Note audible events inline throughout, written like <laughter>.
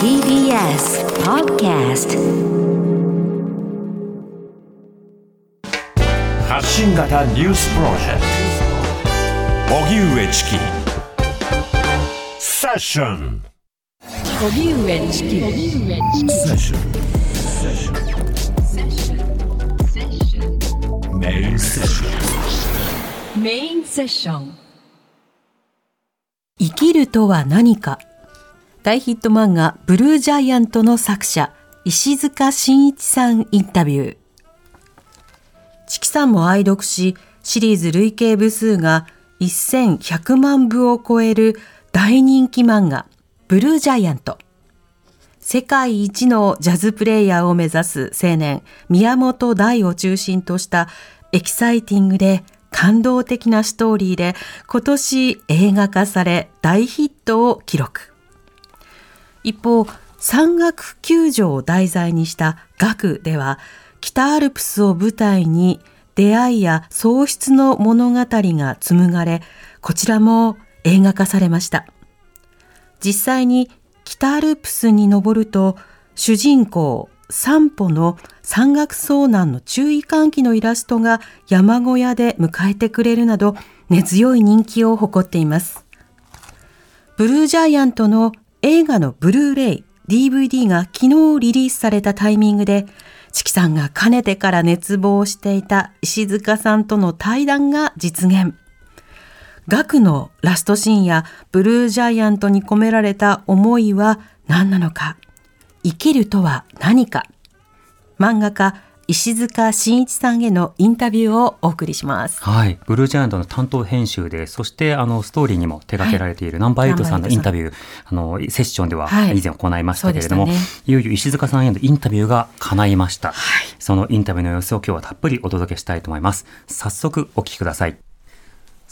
TBS Podcast 発信型ニュースプロジェクト。荻上チキ。セッション。荻上チキ。セッション。メイン。セッション。メインセッション。生きるとは何か大ヒット漫画ブルージャイアントの作者石塚真一さんインタビュー。チキさんも愛読しシリーズ累計部数が1100万部を超える大人気漫画ブルージャイアント世界一のジャズプレイヤーを目指す青年宮本大を中心としたエキサイティングで感動的なストーリーで今年映画化され大ヒットを記録。一方山岳救助を題材にした学では北アルプスを舞台に出会いや喪失の物語が紡がれこちらも映画化されました。実際に北アルプスに登ると主人公散歩の山岳遭難の注意喚起のイラストが山小屋で迎えてくれるなど根強い人気を誇っています。ブルージャイアントの映画のブルーレイ DVD が昨日リリースされたタイミングでチキさんがかねてから熱望していた石塚さんとの対談が実現。ガクのラストシーンやブルージャイアントに込められた思いは何なのか。生きるとは何か。漫画家石塚真一さんへのインタビューをお送りします。はい、ブルージャイアントの担当編集で、そしてあのストーリーにも手掛けられているナンバーエイトさんのインタビュー、あのセッションでははい。以前行いましたけれども、そうでしたね。いよいよ石塚さんへのインタビューが叶いました。そのインタビューの様子を今日はたっぷりお届けしたいと思います。早速お聞きください。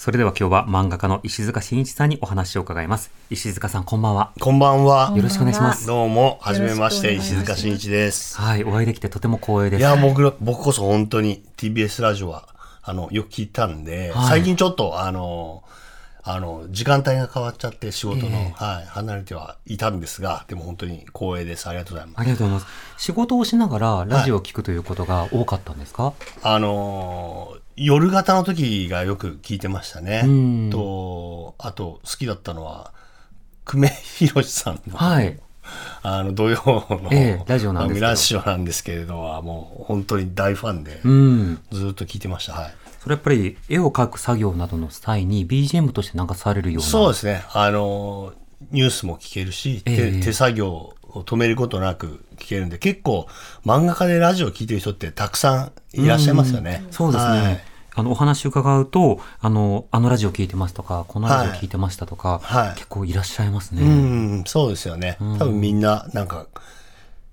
それでは今日は漫画家の石塚真一さんにお話を伺います。石塚さんこんばんは。こんばんは。よろしくお願いします。どうも、はじめまして、石塚真一です。はい、お会いできてとても光栄です。いや、僕ら、僕こそ本当に TBS ラジオは、あの、よく聞いたんで、はい最近ちょっと、あの、あの、時間帯が変わっちゃって仕事の、ええはい、離れてはいたんですが、でも本当に光栄です。ありがとうございます。ありがとうございます。仕事をしながらラジオを聞くということが多かったんですか、あのー夜型の時がよく聞いてましたねうん。と、あと、好きだったのは、久米宏さんの、はい。あの、土曜の、ええラジオなんですラジオなんですけれども、もう本当に大ファンで、うん。ずっと聞いてました。はい。それやっぱり絵を描く作業などの際に BGM として流されるような。そうですね。あの、ニュースも聞けるし、ええ手手作業を止めることなく聞けるんで、結構漫画家でラジオを聞いてる人ってたくさんいらっしゃいますよね。そうですね。はいあの、お話伺うと、あの、あのラジオ聞いてますとか、このラジオ聞いてましたとか、はい結構いらっしゃいますね。うん、そうですよね。多分みんな、なんか、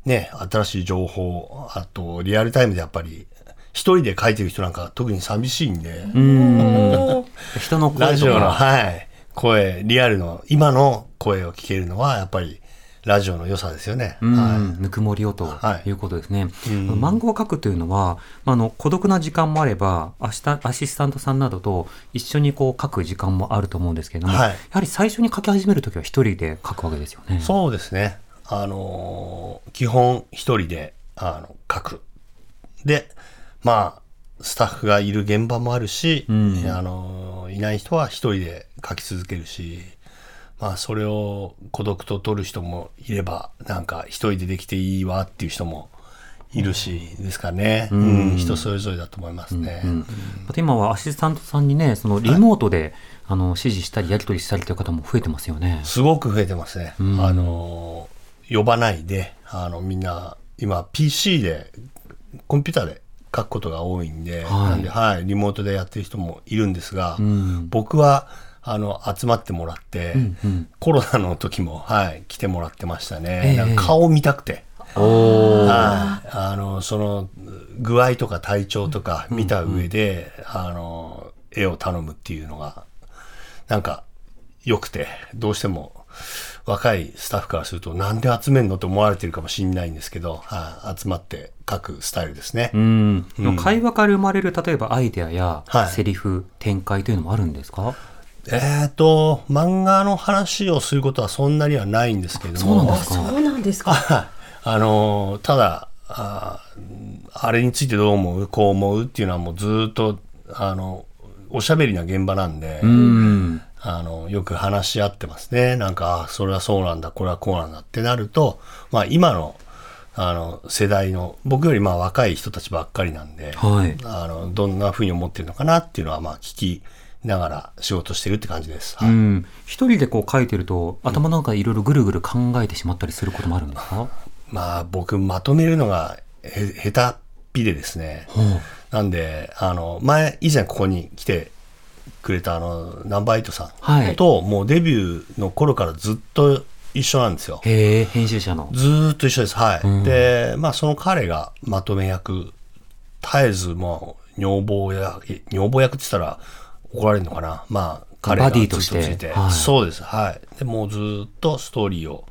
ね、新しい情報、あと、リアルタイムでやっぱり、一人で書いてる人なんか特に寂しいんで、<laughs> 人の声とラジオの、か、はい、声、リアルの、今の声を聞けるのは、やっぱり、ラジオの良さですよね。うんはいぬくもりをとはいいうことですね。あの漫画を描くというのは、まあ、あの孤独な時間もあれば明日アシスタントさんなどと一緒にこう描く時間もあると思うんですけれども、はいやはり最初に描き始めるときは一人で描くわけですよね。そうですね。あのー基本一人で、あの、書く。で、まあ、スタッフがいる現場もあるし、んあのーいない人は一人で書き続けるし、まあ、それを孤独と取る人もいれば、なんか一人でできていいわっていう人もいるし、ですかね。うん、人それぞれだと思いますね。また今はアシスタントさんにね、そのリモートで、あの指示したりやり取りしたりという方も増えてますよね。すごく増えてますね。あのー呼ばないで、あの、みんな、今 PC で、コンピューターで書くことが多いんで、はい。なんで、はい、リモートでやってる人もいるんですが、ん。僕は、あの、集まってもらって、うんうんコロナの時も、はい、来てもらってましたね。ええなんか顔見たくて。おーはい。あの、その、具合とか体調とか見た上で、あの、絵を頼むっていうのが、なんか、良くて、どうしても、若いスタッフからすると、なんで集めんのと思われてるかもしれないんですけど、はい、集まって書くスタイルですね。うん、会話から生まれる例えばアイデアやはいセリフ、展開というのもあるんですか？えっ、と、漫画の話をすることはそんなにはないんですけども、そうなんですか？そうなんですか？はいあのーただあー、あれについてどう思う？こう思うっていうのはもうずっと、あの、おしゃべりな現場なんで、うん。あの、よく話し合ってますね。なんか、あそれはそうなんだ、これはこうなんだってなると、まあ今の、あの、世代の、僕よりまあ若い人たちばっかりなんで、はいあの、どんな風に思ってるのかなっていうのはまあ聞きながら仕事してるって感じです。はいうん。一人でこう書いてると、頭の中でいろいろぐるぐる考えてしまったりすることもあるんですか？まあ僕まとめるのがへ下手っぴでですね。なんで、あの、前、以前ここに来てくれたあの、ナンバーエイトさはいんと、もうデビューの頃からずっと一緒なんですよ。へえ、編集者の。ずーっと一緒です。はい。で、まあその彼がまとめ役、絶えずもう女房や、え女房役って言ったら怒られるのかな？まあ彼がバディとしてはいそうです。はい。で、もうずーっとストーリーを、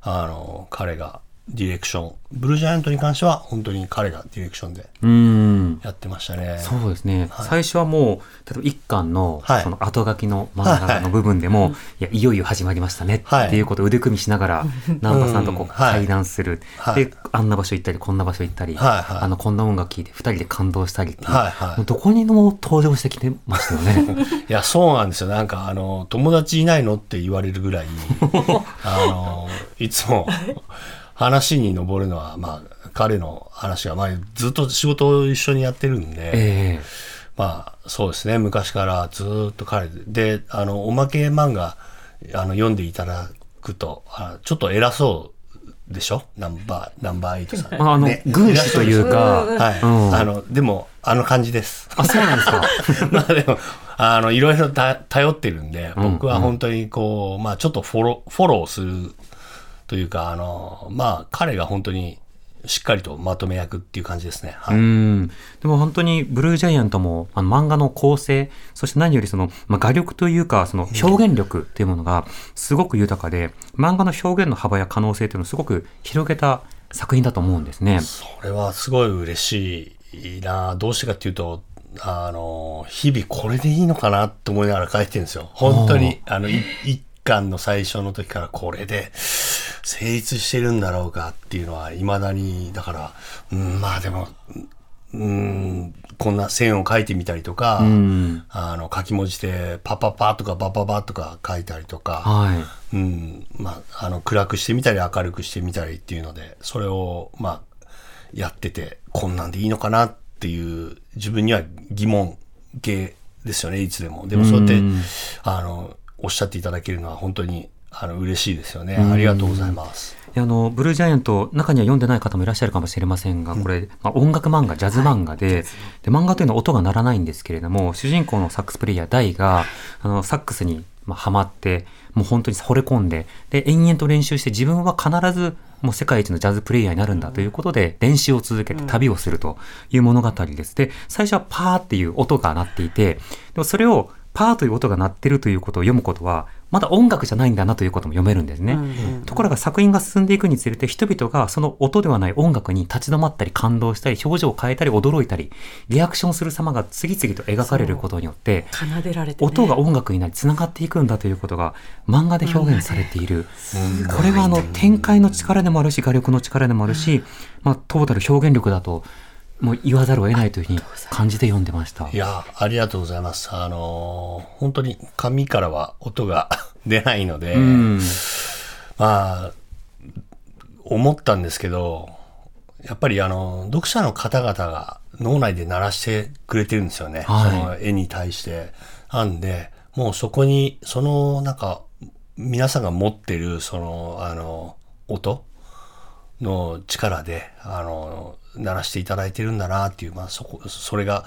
あの、彼がディレクション。ブルージャイアントに関しては本当に彼がディレクションでうん。やってましたね。そうですね、最初はもう、例えば一巻の、はい。その後書きの漫画の部分でも、い、や、いよいよ始まりましたねはい。っていうことを腕組みしながら、<laughs> 南波さんとこううん。はい。会談する、はい。で、あんな場所行ったり、こんな場所行ったり、はいはい。あの、こんな音楽聴いて二人で感動したりっていう、はいはい。もうどこにも登場してきてましたよね。<laughs> いや、そうなんですよ。なんか、あの、友達いないのって言われるぐらい、<laughs> あの、いつも話に上るのは、まあ、彼の話が、まあ、ずっと仕事を一緒にやってるんで、えまあ、そうですね。昔からずっと彼で、で、あの、おまけ漫画、あの、読んでいただくと、あちょっと偉そうでしょ？ナンバー、ナンバーエイトさん。えまあ、あの、ね軍師というか、はい。うんあの、でも、あの感じです。あ、そうなんですか。<laughs> まあでも、あの、いろいろた頼ってるんで、うん僕は本当にこう、まあちょっとフォロー、フォローするというか、あの、まあ彼が本当にしっかりとまとめ役っていう感じですね。はい。うん。でも本当にブルージャイアントもあの漫画の構成、そして何よりその、まあ、画力というか、その表現力というものがすごく豊かで、漫画の表現の幅や可能性というのをすごく広げた作品だと思うんですね。それはすごい嬉しいなどうしてかっていうと、あの、日々これでいいのかなって思いながら書いてるんですよ。本当に、あの、い一巻の最初の時からこれで成立してるんだろうかっていうのは未だに、だから、うん、まあでも、うん、こんな線を書いてみたりとか、うん。あの、書き文字でパパパとかバババとか書いたりとか、はい。うん、まあ、あの、暗くしてみたり明るくしてみたりっていうので、それを、まあ、やってて、こんなんでいいのかなっていう、自分には疑問系ですよね、いつでも。でもそうやってうん、あの、おっしゃっていただけるのは本当に、あの、嬉しいですよね。ありがとうございます。であの、ブルージャイアント、中には読んでない方もいらっしゃるかもしれませんが、これ、まあ、音楽漫画、ジャズ漫画で、で、漫画というのは音が鳴らないんですけれども、主人公のサックスプレイヤー、ダイが、あの、サックスに、まあ、ハマって、もう本当に惚れ込んで、で、延々と練習して、自分は必ず、もう世界一のジャズプレイヤーになるんだということで、練習を続けて旅をするという物語です。で、最初はパーっていう音が鳴っていて、でもそれを、パーという音が鳴ってるということを読むことは、まだ音楽じゃないんだなということも読めるんですね。ところが作品が進んでいくにつれて人々がその音ではない音楽に立ち止まったり感動したり表情を変えたり驚いたりリアクションする様が次々と描かれることによって奏でられて、ね、音が音楽になり繋がっていくんだということが漫画で表現されている。これはあの展開の力でもあるし画力の力でもあるし、まあトータル表現力だともう言わざるを得ないというふうに感じて読んでました。いや、ありがとうございます。あのー本当に紙からは音が <laughs> 出ないので、うん。まあ、思ったんですけど、やっぱりあの、読者の方々が脳内で鳴らしてくれてるんですよね。はいその絵に対して。なんで、もうそこに、その、なんか、皆さんが持ってる、その、あの、音の力で、あの、鳴らしていただいてるんだなっていう、まあそこ、それが、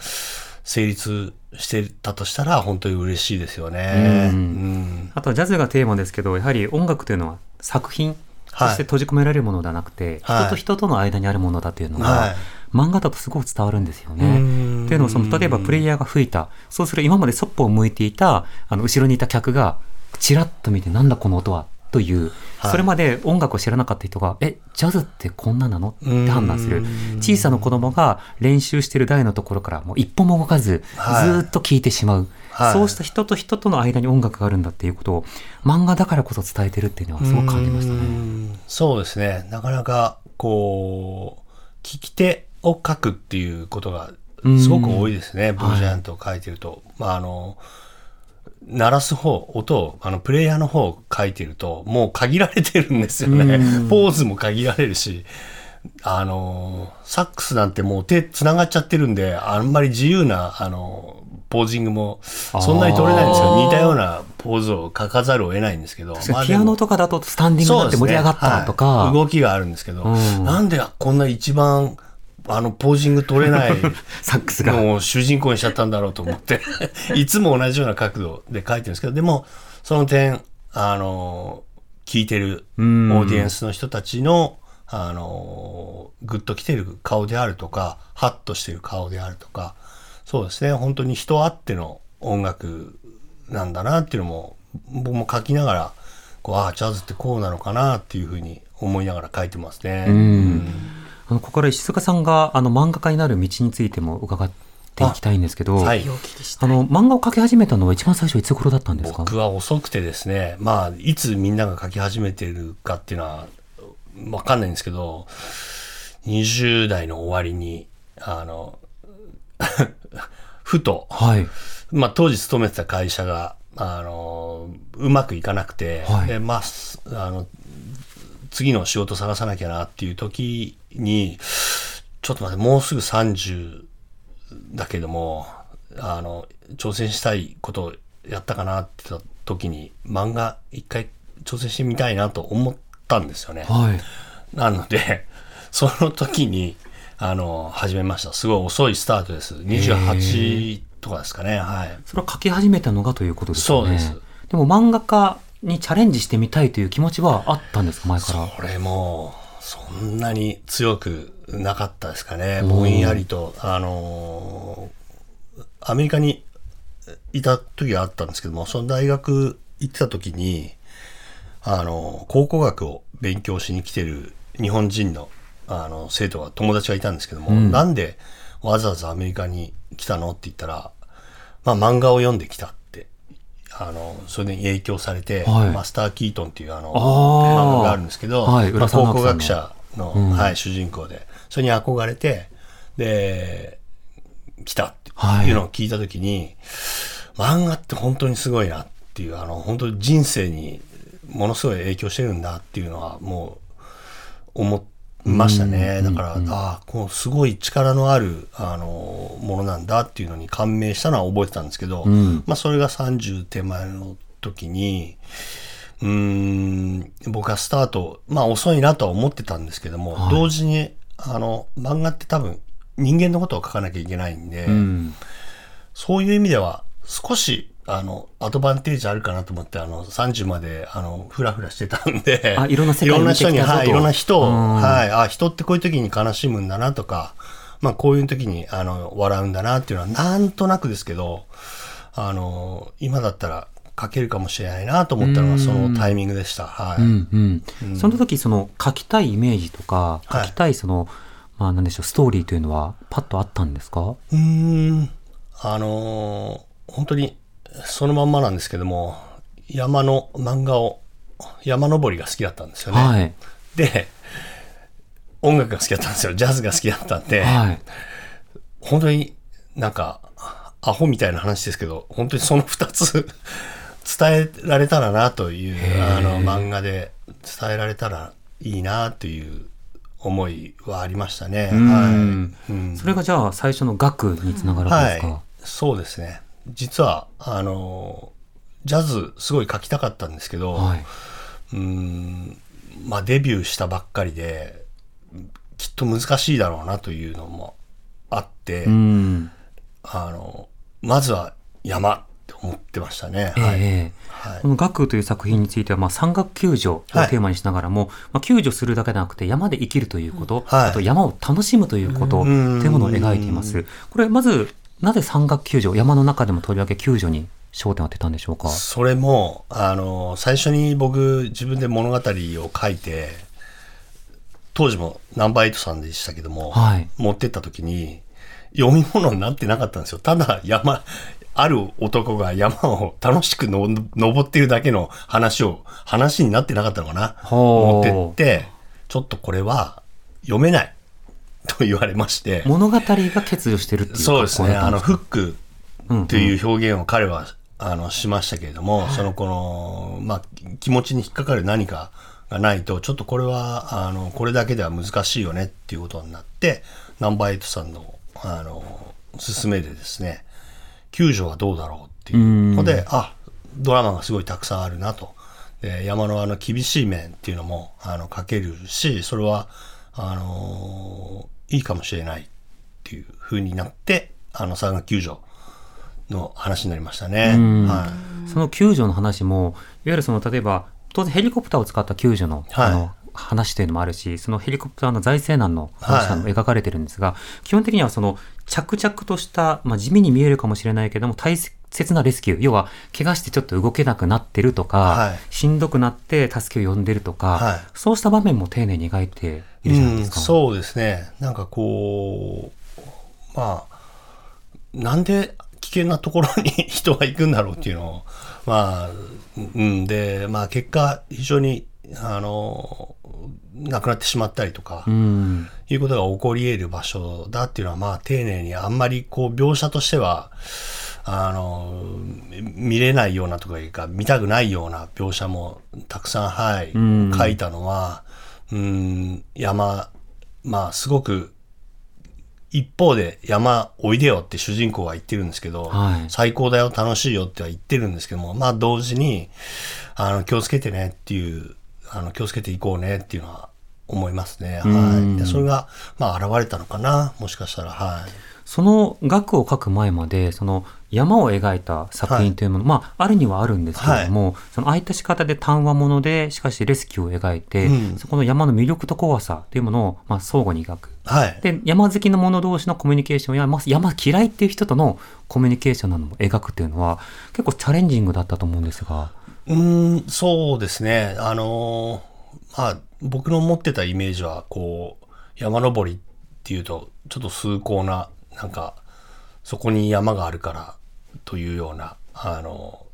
成立してたとしたら本当に嬉しいですよね。うん。うん。あとはジャズがテーマですけど、やはり音楽というのは作品とはい。して閉じ込められるものではなくて、はい。人と人との間にあるものだというのが、はい。漫画だとすごく伝わるんですようね。ん。っていうのはその例えばプレイヤーが吹いたそうする今までそっぽを向いていたあの後ろにいた客がチラッと見てなんだこの音はという、はいそれまで音楽を知らなかった人がえジャズってこんななの？って判断する。うん。小さな子供が練習してる台のところからもう一歩も動かず、はい。ずーっと聴いてしまう、はい。そうした人と人との間に音楽があるんだっていうことを漫画だからこそ伝えてるっていうのはすごく感じましたうね。ん。そうですね。なかなか、こう、聞き手を書くっていうことがすごく多いですね。ブルージャントを書いてると。まあ、あの、鳴らす方、音を、あの、プレイヤーの方を書いてると、もう限られてるんですよね。ポーズも限られるし、あの、サックスなんてもう手繋がっちゃってるんで、あんまり自由な、あの、ポージングもそんなに取れないんですよ。あー似たようなポーズを書かざるを得ないんですけど。まあピアノとかだとスタンディングになって盛り上がったとか、ね。はい。動きがあるんですけど、うん。なんでこんな一番あのポージング取れない <laughs> サックスが。のを主人公にしちゃったんだろうと思って。<laughs> いつも同じような角度で書いてるんですけどでもその点あの聞いてるオうん。ーディエンスの人たちのあのグッと来てる顔であるとかハッとしてる顔であるとかそうですね。本当に人あっての音楽なんだなっていうのも僕も書きながらこうああジャズってこうなのかなっていうふうに思いながら書いてますね。うんあのここから石塚さんがあの漫画家になる道についても伺っていきたいんですけど、はい。あの漫画を描き始めたのは一番最初いつ頃だったんですか？僕は遅くてですねまあいつみんなが書き始めてるかっていうのは分かんないんですけど20代の終わりにあの <laughs> ふと、はい。まあ、当時勤めてた会社があのうまくいかなくて、はい。でまあすあの次の仕事探さなきゃなっていう時にちょっと待ってもうすぐ30だけどもあの挑戦したいことをやったかなってた時に漫画一回挑戦してみたいなと思ったんですよね。はい。なので、その時に、あの、始めました。すごい遅いスタートです。28とかですかね。はい。それは描き始めたのがということですよね。そうですでも漫画家にチャレンジしてみたいという気持ちはあったんですか？前から。これも、そんなに強くなかったですかね。んぼんやりと、あのーアメリカにいた時があったんですけども、その大学行ってた時に、あの、考古学を勉強しに来てる日本人の、あの、生徒が、友達がいたんですけども、うん。なんでわざわざアメリカに来たの？って言ったら、まあ漫画を読んできたあの、それに影響されて、はい。マスター・キートンっていうあの、漫画があるんですけど、はい。まあ、考古学者の、うん。はい、主人公で、それに憧れて、で、来たってはい。いうのを聞いたときに、漫画って本当にすごいなっていう、あの、本当に人生にものすごい影響してるんだっていうのは、もう、思いましたね。だから、ああ、こう、すごい力のある、あの、ものなんだっていうのに感銘したのは覚えてたんですけど、んまあ、それが30手前の時に、うーん、僕はスタート、まあ遅いなとは思ってたんですけども、はい同時に、あの、漫画って多分人間のことを書かなきゃいけないんで、うん。そういう意味では少し、あの、アドバンテージあるかなと思って、あの、30まで、あの、ふらふらしてたんで、<laughs> あいろんな世界いろんな人に、はい、いろんな人を、うん。はい、あ、人ってこういう時に悲しむんだなとか、まあこういう時に、あの、笑うんだなっていうのは、なんとなくですけど、あの、今だったら書けるかもしれないなと思ったのがそのタイミングでした。はい。うん。うん。その時、その書きたいイメージとか、はい。書きたいその、まあなんでしょう、ストーリーというのはパッとあったんですか？うーん、あのー本当にそのまんまなんですけども、山の漫画を、山登りが好きだったんですよね。はい。で、音楽が好きだったんですよ。ジャズが好きだったんで、はい。本当になんか、アホみたいな話ですけど、本当にその二つ伝えられたらなという、あの、漫画で伝えられたらいいなという思いはありましたね。うんはい。うんそれがじゃあ最初の学につながるわけですか、はい、そうですね。実は、あの、ジャズすごい書きたかったんですけど、はい。うーん、まあデビューしたばっかりで、きっと難しいだろうなというのもあって、うん。あの、まずは山って思ってましたね。ええはい。ええこの学という作品については、まあ、山岳救助をテーマにしながらも、まあ、救助するだけでなくて山で生きるということ、はいあと山を楽しむということ、というものを描いています。これ、まず、なぜ山岳救助、山の中でもとりわけ救助に焦点を当てたんでしょうか？それも、あの、最初に僕、自分で物語を書いて、当時もナンバーエイトさんでしたけども、はい持ってった時に、読み物になってなかったんですよ。ただ山、ある男が山を楽しくの登っているだけの話を、話になってなかったのかな？持ってって、ちょっとこれは読めない <laughs> と言われまして。物語が欠如してるっていうそうですね。あの、フふックという表現を彼は、あの、しましたけれども、その、この、まあ、気持ちに引っかかる何かがないと、ちょっとこれは、あの、これだけでは難しいよねっていうことになって、ナンバーエイトさんの、あの、勧めでですね、救助はどうだろうっていうので、あ、ドラマがすごいたくさんあるなと。で、山のあの厳しい面っていうのも、あの、書けるし、それは、あのいいかもしれないっていう風になって、あの、山岳救助の話になりましたね。はい。その救助の話も、いわゆるその、例えば、当然ヘリコプターを使った救助の、はい。あの、話というのもあるし、そのヘリコプターの財政難の話も描かれてるんですが、基本的にはその、着々とした、まあ、地味に見えるかもしれないけども、大切なレスキュー、要は、怪我してちょっと動けなくなってるとか、はい。しんどくなって助けを呼んでるとか、はい。そうした場面も丁寧に描いているじゃないですか？うん、そうですね。なんかこう、まあ、なんで危険なところに人が行くんだろうっていうのを、まあ、うん、で、まあ結果、非常に、あの、亡くなってしまったりとか、うん。いうことが起こり得る場所だっていうのは、まあ、丁寧にあんまりこう、描写としては、あの、見れないようなとかいうか、見たくないような描写もたくさん、はい、ん書いたのは、うん、山、まあ、すごく、一方で山おいでよって主人公は言ってるんですけど、はい最高だよ、楽しいよっては言ってるんですけども、まあ同時に、あの、気をつけてねっていう、あの、気をつけていこうねっていうのは思いますね。はい。でそれが、まあ現れたのかな、もしかしたら、はい。その額を書く前まで、その山を描いた作品というもの、まあ、あるにはあるんですけれども、そのああいった仕方で単話もので、しかしレスキューを描いて、うんそこの山の魅力と怖さというものを、まあ、相互に描く。はい。で、山好きの者同士のコミュニケーションや、まあ山嫌いっていう人とのコミュニケーションなども描くっていうのは、結構チャレンジングだったと思うんですが。うーん、そうですね。あのーまあ、僕の持ってたイメージは、こう、山登りっていうと、ちょっと崇高な、なんか、そこに山があるからというような、あの、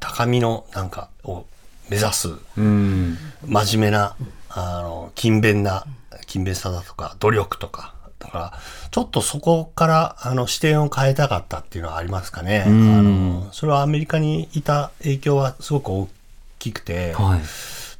高みのなんかを目指す、うん。真面目な、あの、勤勉な、勤勉さだとか、努力とか、だから、ちょっとそこから、あの、視点を変えたかったっていうのはありますかね。あの、それはアメリカにいた影響はすごく大きくて、はい。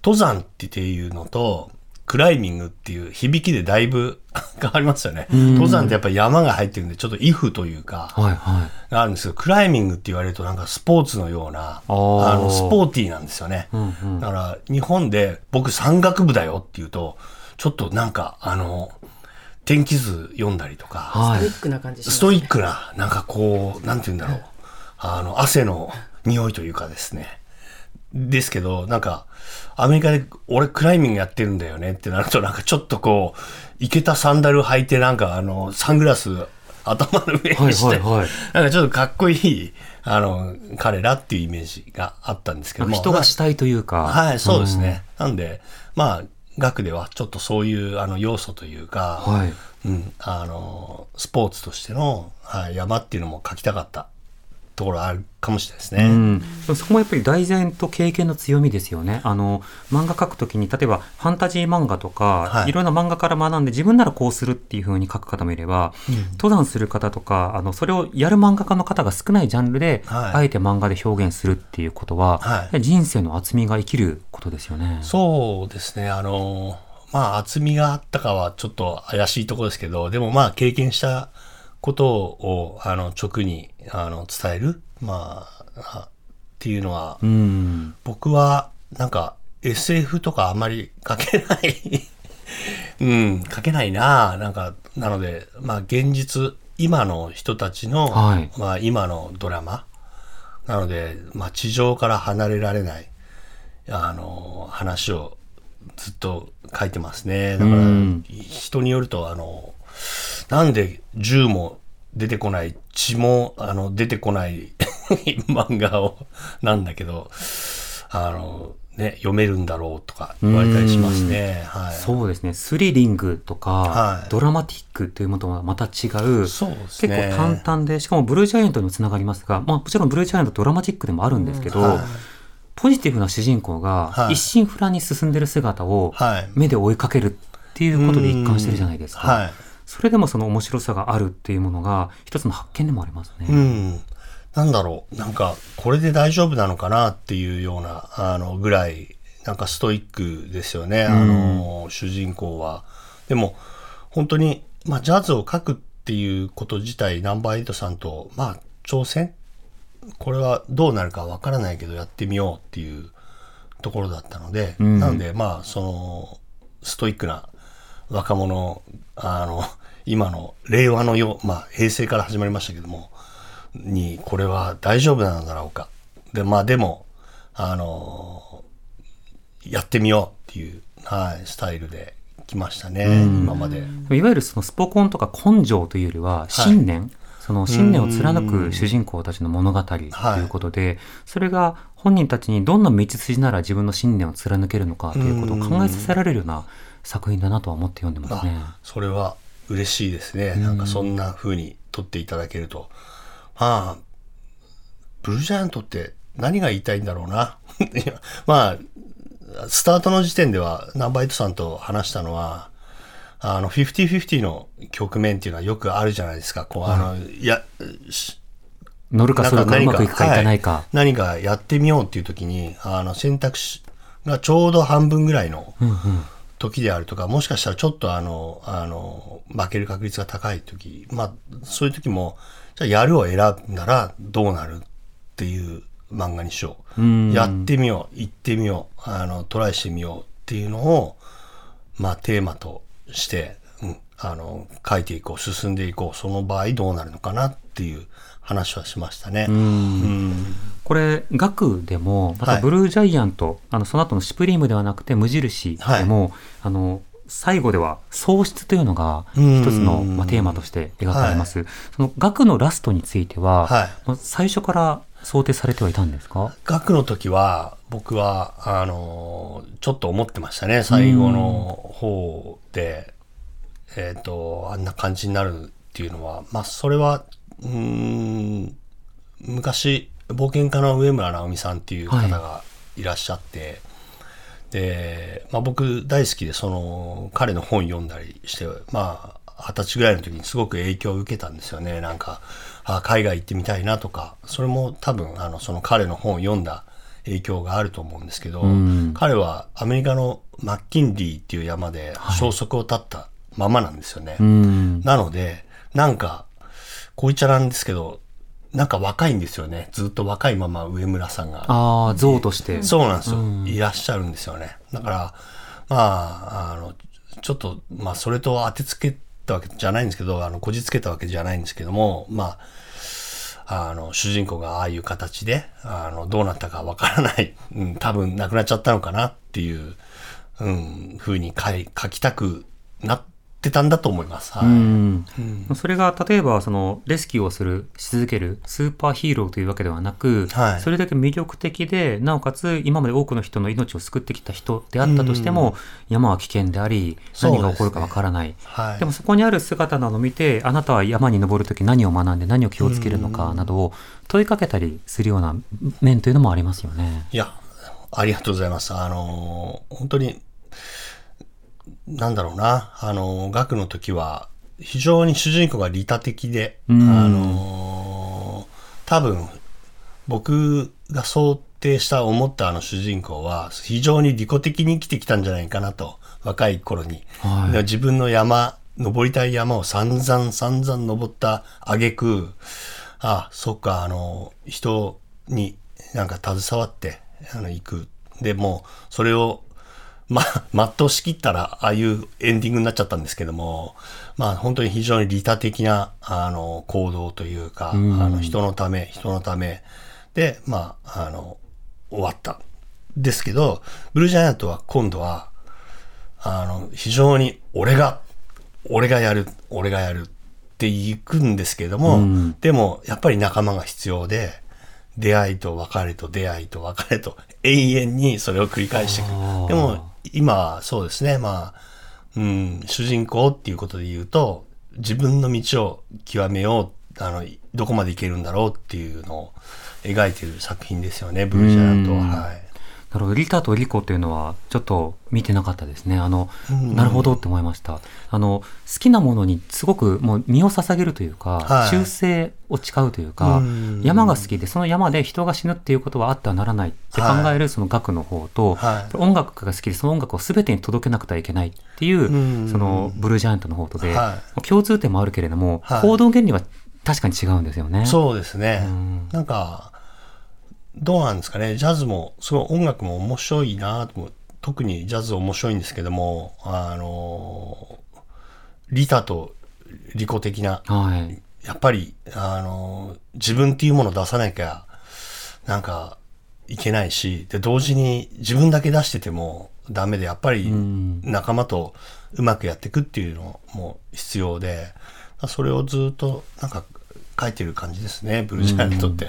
登山っていうのと、クライミングっていう響きでだいぶ <laughs> 変わりますよね。登山ってやっぱり山が入ってるんで、ちょっとイフというか、はい、はい。があるんですけど、クライミングって言われるとなんかスポーツのような、あーの、スポーティーなんですよね。うんうんだから、日本で僕山岳部だよって言うと、ちょっとなんか、あの、天気図読んだりとか、はい。ビッグな感じしますストイックな、なんかこう、なんて言うんだろう。あの、汗の匂いというかですね。ですけど、なんか、アメリカで俺クライミングやってるんだよねってなると、なんかちょっとこう、いけたサンダル履いて、なんかあの、サングラス頭の上にして、はいはいはいなんかちょっとかっこいい、あの、彼らっていうイメージがあったんですけども。人がしたいというか。はい、そうですね。なんで、まあ、学ではちょっとそういうあの要素というか、はいうん、あの、スポーツとしての、はい、山っていうのも書きたかったところあるかもしれないですね。うん、そこもやっぱり題材と経験の強みですよね。あの漫画描くときに例えばファンタジー漫画とか、はいい、ろんな漫画から学んで自分ならこうするっていう風に書く方もいれば、登山する方とかあのそれをやる漫画家の方が少ないジャンルで、はいあえて漫画で表現するっていうことは、はい人生の厚みが生きることですよね。そうですね。あの、まあ、厚みがあったかはちょっと怪しいところですけど、でもまあ、経験したことを、あの、直に、あの、伝える、まあ、あっていうのは、うん、僕は、なんか、SF とかあんまり書けない。<laughs> うん、書けないななんか、なので、まあ、現実今の人たちの、はいまあ今のドラマ。なので、まあ地上から離れられない、あの、話をずっと書いてますね。だからうん、人によると、あの、なんで銃も出てこない、血も、あの、出てこない <laughs> 漫画を、なんだけど、あの、ね、読めるんだろうとか言われたりしますね。はい。そうですね。スリリングとか、はいドラマティックというものとはまた違う、そうです結ね構淡々で、しかもブルージャイアントにもつながりますが、まあもちろんブルージャイアントドラマチックでもあるんですけど、はいポジティブな主人公がはい一心不乱に進んでる姿をはい目で追いかけるっていうことで一貫してるじゃないですか。はい。それでもその面白さがあるっていうものが一つの発見でもありますね。うん。なんだろう。なんか、これで大丈夫なのかなっていうような、あの、ぐらい、なんかストイックですよね。あの、主人公は。でも、本当に、まあ、ジャズを書くっていうこと自体、ナンバーエイトさんと、まあ、挑戦？これはどうなるかわからないけど、やってみようっていうところだったので、んなので、まあ、その、ストイックな若者、あの、今の令和のよう、まあ、平成から始まりましたけども、に、これは大丈夫なのだろうか。で、まあ、でも、あの、やってみようっていう、はい、スタイルで来ましたね、今まで。いわゆるそのスポコンとか根性というよりは信念、その信念を貫く主人公たちの物語ということで、それが本人たちにどんな道筋なら自分の信念を貫けるのかということを考えさせられるような作品だなとは思って読んでますね。あそれは嬉しいですね。なんかそんな風に撮っていただけると。まあ、ブルージャイアントって何が言いたいんだろうな。<laughs> まあ、スタートの時点ではナンバイトさんと話したのは、あの、50-50の局面っていうのはよくあるじゃないですか。こう、あの、いや、し乗るかそれかうまくいくかいかないか。はい何かやってみようっていう時に、あの、選択肢がちょうど半分ぐらいの時であるとか、もしかしたらちょっとあの、あの、負ける確率が高い時、まあ、そういう時も、じゃあやるを選んだらどうなるっていう漫画にしよう。やってみよう、行ってみよう、あの、トライしてみようっていうのを、まあ、テーマとして、うん、あの、書いていこう、進んでいこう、その場合どうなるのかなっていう話はしましたね。うんこれ、学でも、まはい。たブルージャイアント、あの、その後のシュプリームではなくて無印でも、あの、最後では喪失というのがうん。一つの、まあ、テーマとして描かれます。その学のラストについては、はい。まあ最初から想定されてはいたんですか？学の時は、僕は、あの、ちょっと思ってましたね。最後の方で、えっ、と、あんな感じになるっていうのは、まあ、それは、うーん、昔、冒険家の上村直美さんっていう方がいらっしゃって、で、まあ、僕大好きで、その、彼の本読んだりして、まあ、二十歳ぐらいの時にすごく影響を受けたんですよね。なんか、あ海外行ってみたいなとか、それも多分、あの、その彼の本を読んだ影響があると思うんですけど、彼はアメリカのマッキンリーっていう山で消息を絶ったままなんですよね。うん。なので、なんか、こう言っちゃなんですけど、なんか若いんですよね。ずっと若いまま上村さんが。ああ、像として。そうなんですよ。いらっしゃるんですよね。だから、まあ、あの、ちょっと、まあ、それと当てつけたわけじゃないんですけど、あの、こじつけたわけじゃないんですけども、まあ、あの、主人公がああいう形で、あの、どうなったかわからない、うん、多分亡くなっちゃったのかなっていう、うん、風に書い書きたくなってたんだと思います。はい。うんそれが例えばそのレスキューをするし続けるスーパーヒーローというわけではなく、はいそれだけ魅力的でなおかつ今まで多くの人の命を救ってきた人であったとしても、山は危険であり何が起こるかわからないはいでもそこにある姿などを見てあなたは山に登るとき何を学んで何を気をつけるのかなどを問いかけたりするような面というのもありますよね。いや、ありがとうございます。あのー本当に、なんだろうな、あのー学の時は、非常に主人公が利他的で、あのー多分、僕が想定した思ったあの主人公は、非常に利己的に生きてきたんじゃないかなと、若い頃に。はいで自分の山、登りたい山を散々散々登った挙句、あ、そっか、あの、人になんか携わって、あの、行く。で、もう、それを、まあ、<laughs> 全うしきったら、ああいうエンディングになっちゃったんですけども、まあ、本当に非常に利他的な、あの、行動というか、あの、人のため、人のため。で、まあ、あの、終わった。ですけど、ブルージャイアントは今度は、あの、非常に、俺が、俺がやる、俺がやるっていくんですけども、でも、やっぱり仲間が必要で、出会いと別れと出会いと別れと永遠にそれを繰り返していく。でも今そうですね、まあ、うん、主人公っていうことで言うと、自分の道を極めよう、あの、どこまでいけるんだろうっていうのを描いてる作品ですよね、ブルージャイアントは。はい。なるほど。リタとリコっていうのは、ちょっと見てなかったですね。あの、なるほどって思いました。あの、好きなものにすごくもう身を捧げるというか、はい忠誠を誓うというか、うん山が好きで、その山で人が死ぬっていうことはあってはならないって考えるその学の方と、はい音楽が好きで、その音楽を全てに届けなくてはいけないっていう、うんそのブルージャイアントの方とで、は共通点もあるけれども、はい行動原理は確かに違うんですよね。そうですねん。なんか、どうなんですかね。ジャズも、すごい音楽も面白いなと特にジャズ面白いんですけども、あの、リタとリコ的な、はい。やっぱり、あの、自分っていうものを出さなきゃ、なんか、いけないし、で、同時に自分だけ出しててもダメで、やっぱりん仲間とうまくやっていくっていうのも必要で、それをずっとなんか書いてる感じですね、ブルージャイアントって。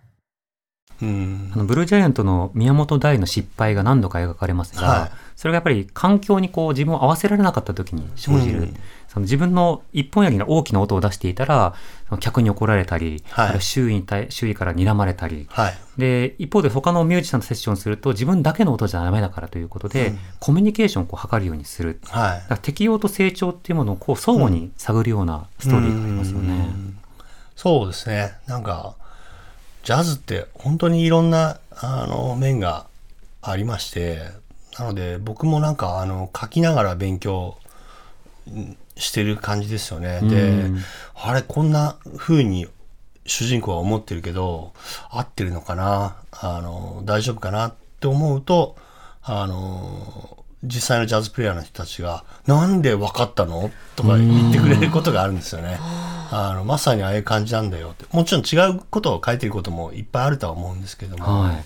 あのブルージャイアントの宮本大の失敗が何度か描かれますが、はい。それがやっぱり環境にこう自分を合わせられなかった時に生じる、うん。その自分の一本やりの大きな音を出していたらその客に怒られたり、はい。周囲に対周囲から睨まれたり、はい。で一方で他のミュージシャンとセッションすると自分だけの音じゃダメだからということで、コミュニケーションをこう図るようにする。はい。だから適応と成長っていうものをこう相互に探るようなストーリーがありますよね。そうですね。なんか、ジャズって本当にいろんな、あの、面がありまして、なので僕もなんか、あの、書きながら勉強んしてる感じですよね。でうん、あれ、こんな風に主人公は思ってるけど、合ってるのかなあの、大丈夫かなって思うと、あの、実際のジャズプレイヤーの人たちが、なんで分かったの？とか言ってくれることがあるんですよね。あの、まさにああいう感じなんだよって。もちろん違うことを書いてることもいっぱいあるとは思うんですけども、はい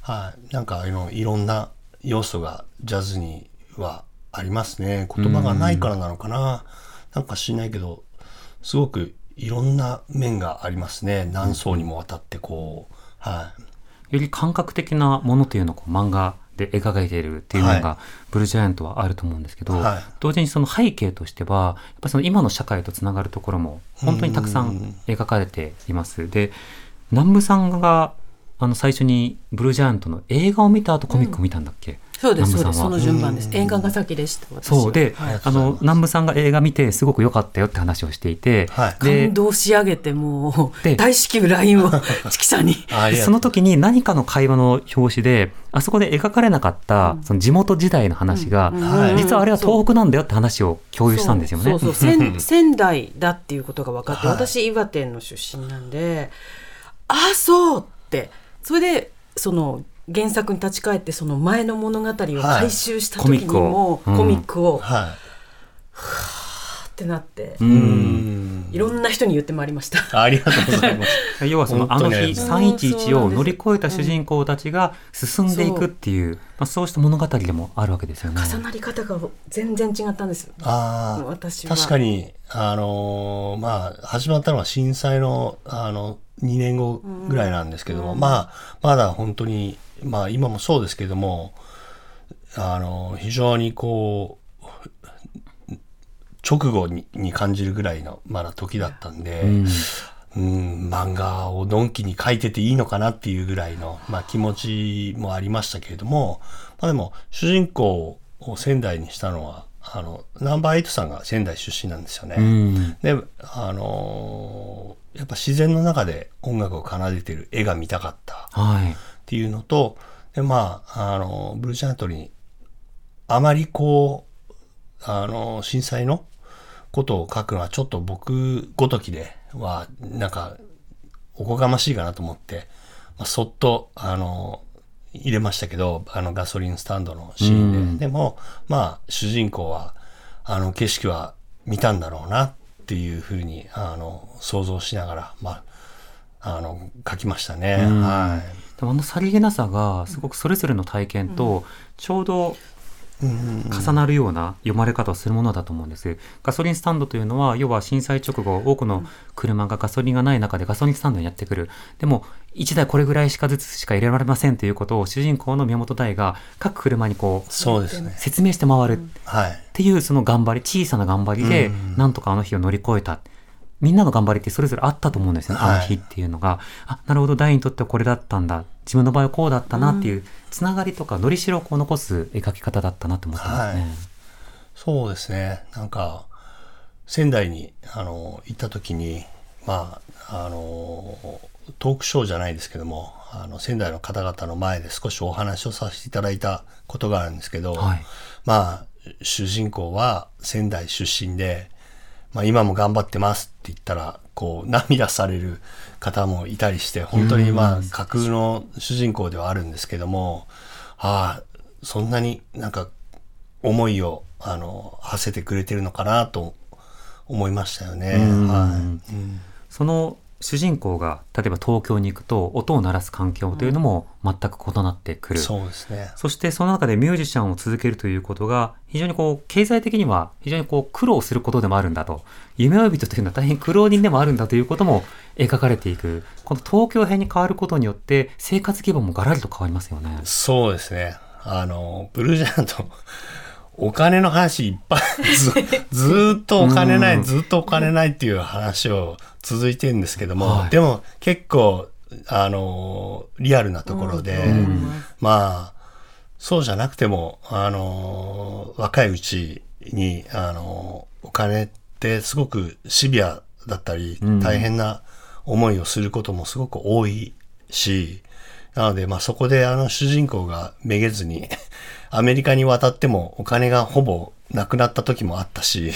はい。なんか、あの、いろんな要素がジャズにはありますね。言葉がないからなのかな。なんか知んないけど、すごくいろんな面がありますね。何層にもわたってこう、はい。より感覚的なものというのをこう漫画で描かれているっていうのが、はブルージャイアントはあると思うんですけど、はい。同時にその背景としてはやっぱその今の社会とつながるところも本当にたくさん。描かれています。で南部さんがあの最初にブルージャイアントの映画を見た後コミックを見たんだっけ、そうです、そうです。南部さんは。その順番です。映画が先でした。そう。で、はい。あの南部さんが映画見てすごく良かったよって話をしていて、はい。で感動し上げて、もでう、大至急 LINE を <laughs> チキさんに。その時に何かの会話の表紙であそこで描かれなかったその地元時代の話が、はい。実はあれは東北なんだよって話を共有したんですよね。そうそう。仙 <laughs> 仙台だっていうことが分かって、はい。私岩手の出身なんでああそうってそれでその原作に立ち返ってその前の物語を回収した時にも、はいコミックを、はってなって、うい。ろんな人に言ってまいりました。ありがとうございます。<laughs> 要はそのあの日本当に311を乗り越えた主人公たちが進んでいくっていう、まあ、そうした物語でもあるわけですよね。重なり方が全然違ったんですよ。ああ、私は確かに、あのーまあ、始まったのは震災の、あの、2年後ぐらいなんですけども、まあ、まだ本当に、まあ、今もそうですけども、あの、非常にこう、直後にに感じるぐらいの、まだ時だったんで、うん、漫画をのんきに書いてていいのかなっていうぐらいの、まあ、気持ちもありましたけれども、まあ、でも主人公を仙台にしたのはあの、ナンバーエイトさんが仙台出身なんですよね。うん。で、あのーやっぱ自然の中で音楽を奏でてる絵が見たかったはい。っていうのと、で、まあ、あの、ブルージャントに、あまりこう、あの、震災のことを書くのはちょっと僕ごときでは、なんか、おこがましいかなと思って、まあ、そっと、あの、入れましたけど、あのガソリンスタンドのシーンで。でも、まあ、主人公は、あの景色は見たんだろうなっていうふうに、あの、想像しながら、まあ、あの、書きましたね。はい。でもあのさりげなさがすごくそれぞれの体験とちょうど重なるような読まれ方をするものだと思うんです。ガソリンスタンドというのは要は震災直後多くの車がガソリンがない中でガソリンスタンドにやってくる。でも1台これぐらいしかずつしか入れられませんということを主人公の宮本大が各車にこうそうですね。説明して回る。はい。っていうその頑張り小さな頑張りでなんとかあの日を乗り越えた、みんなの頑張りってそれぞれあったと思うんですよね、はい。あの日っていうのが。あなるほど大にとってはこれだったんだ。自分の場合はこうだったなっていうつながりとかのりしろをこう残す描き方だったなと思ってますね。はい。そうですね。なんか、仙台に、あの、行った時に、まあ、あの、トークショーじゃないですけども、あの、仙台の方々の前で少しお話をさせていただいたことがあるんですけど、はい。まあ、主人公は仙台出身で、まあ今も頑張ってますって言ったら、こう涙される方もいたりして、本当にまあ架空の主人公ではあるんですけども、ああ、そんなになんか思いを、あの、馳せてくれてるのかなと思いましたよね。はい。その主人公が例えば東京に行くと音を鳴らす環境というのも全く異なってくる。そうですね。そしてその中でミュージシャンを続けるということが非常にこう経済的には非常にこう苦労することでもあるんだと夢追い人というのは大変苦労人でもあるんだということも描かれていくこの東京編に変わることによって生活規模もガラリと変わりますよね。そうですね。あの、ブルージャイアント、お金の話いっぱい、ずっとお金ない、ずーっとお金ないっていう話を続いてるんですけども、はい。でも結構、あの、リアルなところで、まあ、そうじゃなくても、あの、若いうちに、あの、お金ってすごくシビアだったり、大変な思いをすることもすごく多いし、なので、まあそこであの主人公がめげずに、アメリカに渡ってもお金がほぼなくなった時もあったし、